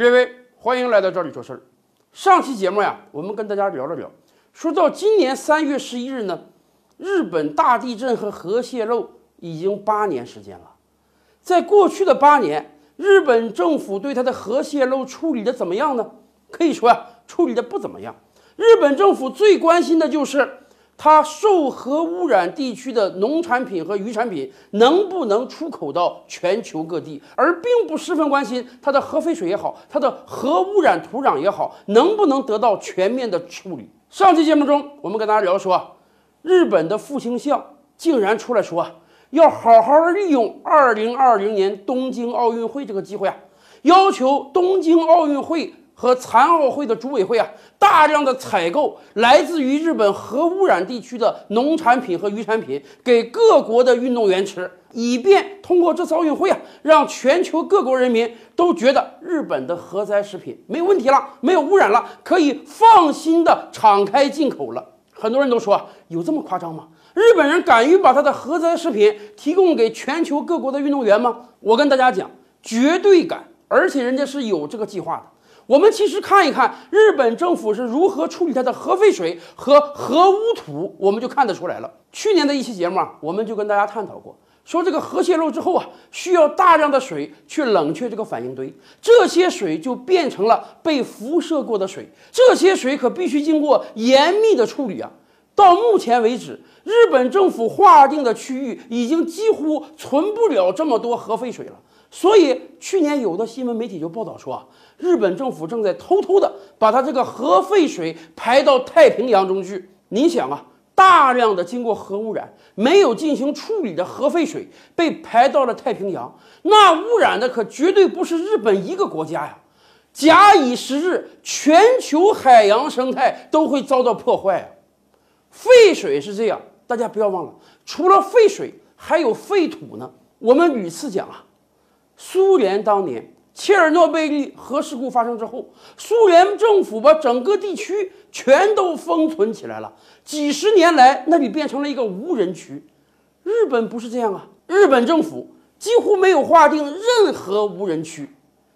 列位，欢迎来到这里说事儿。上期节目呀，我们跟大家聊了聊，说到今年三月十一日呢，日本大地震和核泄漏已经八年时间了。在过去的八年，日本政府对它的核泄漏处理的怎么样呢？可以说呀，处理的不怎么样。日本政府最关心的就是它受核污染地区的农产品和渔产品能不能出口到全球各地，而并不十分关心它的核废水也好，它的核污染土壤也好，能不能得到全面的处理。上期节目中，我们跟大家聊说，日本的复兴相竟然出来说，要好好利用2020年东京奥运会这个机会啊，要求东京奥运会。和残奥会的组委会啊，大量的采购来自于日本核污染地区的农产品和渔产品，给各国的运动员吃，以便通过这次奥运会啊，让全球各国人民都觉得日本的核灾食品没有问题了，没有污染了，可以放心的敞开进口了。很多人都说，有这么夸张吗？日本人敢于把他的核灾食品提供给全球各国的运动员吗？我跟大家讲，绝对敢，而且人家是有这个计划的。我们其实看一看日本政府是如何处理它的核废水和核污土，我们就看得出来了。去年的一期节目啊，我们就跟大家探讨过，说这个核泄漏之后啊，需要大量的水去冷却这个反应堆，这些水就变成了被辐射过的水，这些水可必须经过严密的处理啊。到目前为止，日本政府划定的区域已经几乎存不了这么多核废水了。所以去年有的新闻媒体就报道说啊，日本政府正在偷偷的把它这个核废水排到太平洋中去。你想啊，大量的经过核污染、没有进行处理的核废水被排到了太平洋，那污染的可绝对不是日本一个国家呀。假以时日，全球海洋生态都会遭到破坏啊。废水是这样，大家不要忘了，除了废水，还有废土呢。我们屡次讲啊。苏联当年切尔诺贝利核事故发生之后，苏联政府把整个地区全都封存起来了。几十年来，那里变成了一个无人区。日本不是这样啊，日本政府几乎没有划定任何无人区。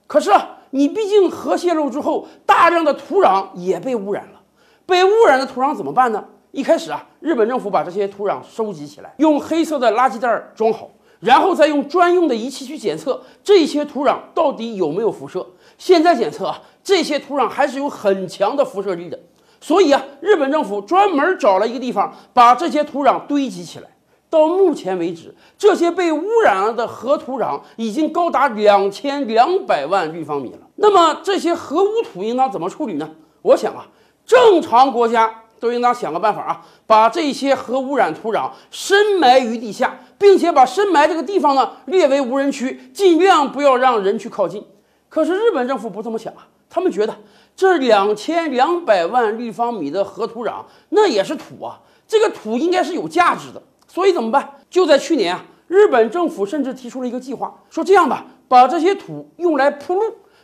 可是啊，你毕竟核泄漏之后，大量的土壤也被污染了。被污染的土壤怎么办呢？一开始啊，日本政府把这些土壤收集起来，用黑色的垃圾袋装好。然后再用专用的仪器去检测这些土壤到底有没有辐射。现在检测啊，这些土壤还是有很强的辐射力的。所以啊，日本政府专门找了一个地方，把这些土壤堆积起来。到目前为止，这些被污染了的核土壤已经高达两千两百万立方米了。那么这些核污土应当怎么处理呢？我想啊，正常国家。都应当想个办法啊，把这些核污染土壤深埋于地下，并且把深埋这个地方呢列为无人区，尽量不要让人去靠近。可是日本政府不这么想啊，他们觉得这两千两百万立方米的核土壤那也是土啊，这个土应该是有价值的。所以怎么办？就在去年啊，日本政府甚至提出了一个计划，说这样吧，把这些土用来铺路，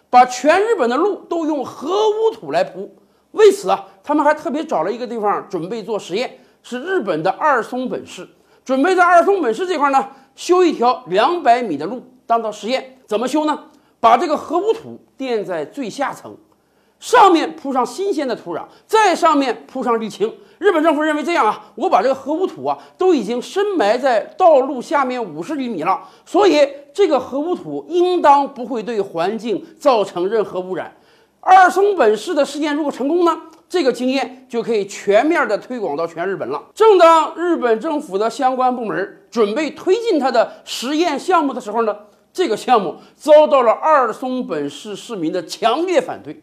把全日本的路都用核污土来铺。为此啊，他们还特别找了一个地方准备做实验，是日本的二松本市，准备在二松本市这块呢修一条两百米的路当做实验。怎么修呢？把这个核污土垫在最下层，上面铺上新鲜的土壤，在上面铺上沥青。日本政府认为这样啊，我把这个核污土啊都已经深埋在道路下面五十厘米了，所以这个核污土应当不会对环境造成任何污染。二松本市的试验如果成功呢，这个经验就可以全面的推广到全日本了。正当日本政府的相关部门准备推进它的实验项目的时候呢，这个项目遭到了二松本市市民的强烈反对。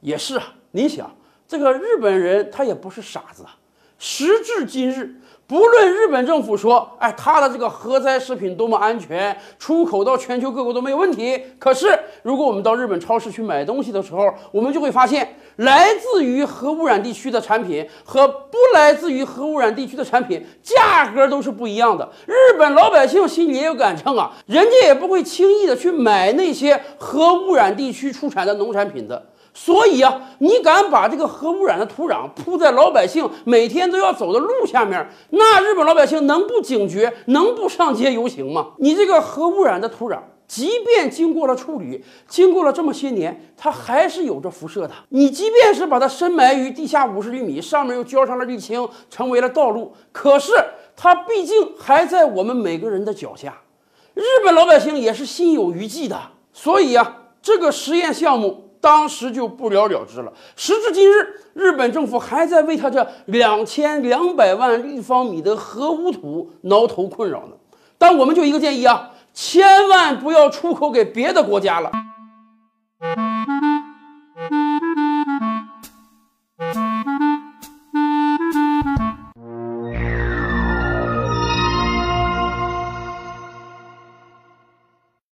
也是啊，你想，这个日本人他也不是傻子啊，时至今日。不论日本政府说，哎，他的这个核灾食品多么安全，出口到全球各国都没有问题。可是，如果我们到日本超市去买东西的时候，我们就会发现，来自于核污染地区的产品和不来自于核污染地区的产品价格都是不一样的。日本老百姓心里也有杆秤啊，人家也不会轻易的去买那些核污染地区出产的农产品的。所以啊，你敢把这个核污染的土壤铺在老百姓每天都要走的路下面，那日本老百姓能不警觉，能不上街游行吗？你这个核污染的土壤即便经过了处理，经过了这么些年，它还是有着辐射的。你即便是把它深埋于地下五十厘米，上面又浇上了沥青，成为了道路，可是它毕竟还在我们每个人的脚下。日本老百姓也是心有余悸的，所以啊，这个实验项目当时就不了了之了。时至今日，日本政府还在为他这两千两百万立方米的核污土挠头困扰呢。但我们就一个建议啊。千万不要出口给别的国家了。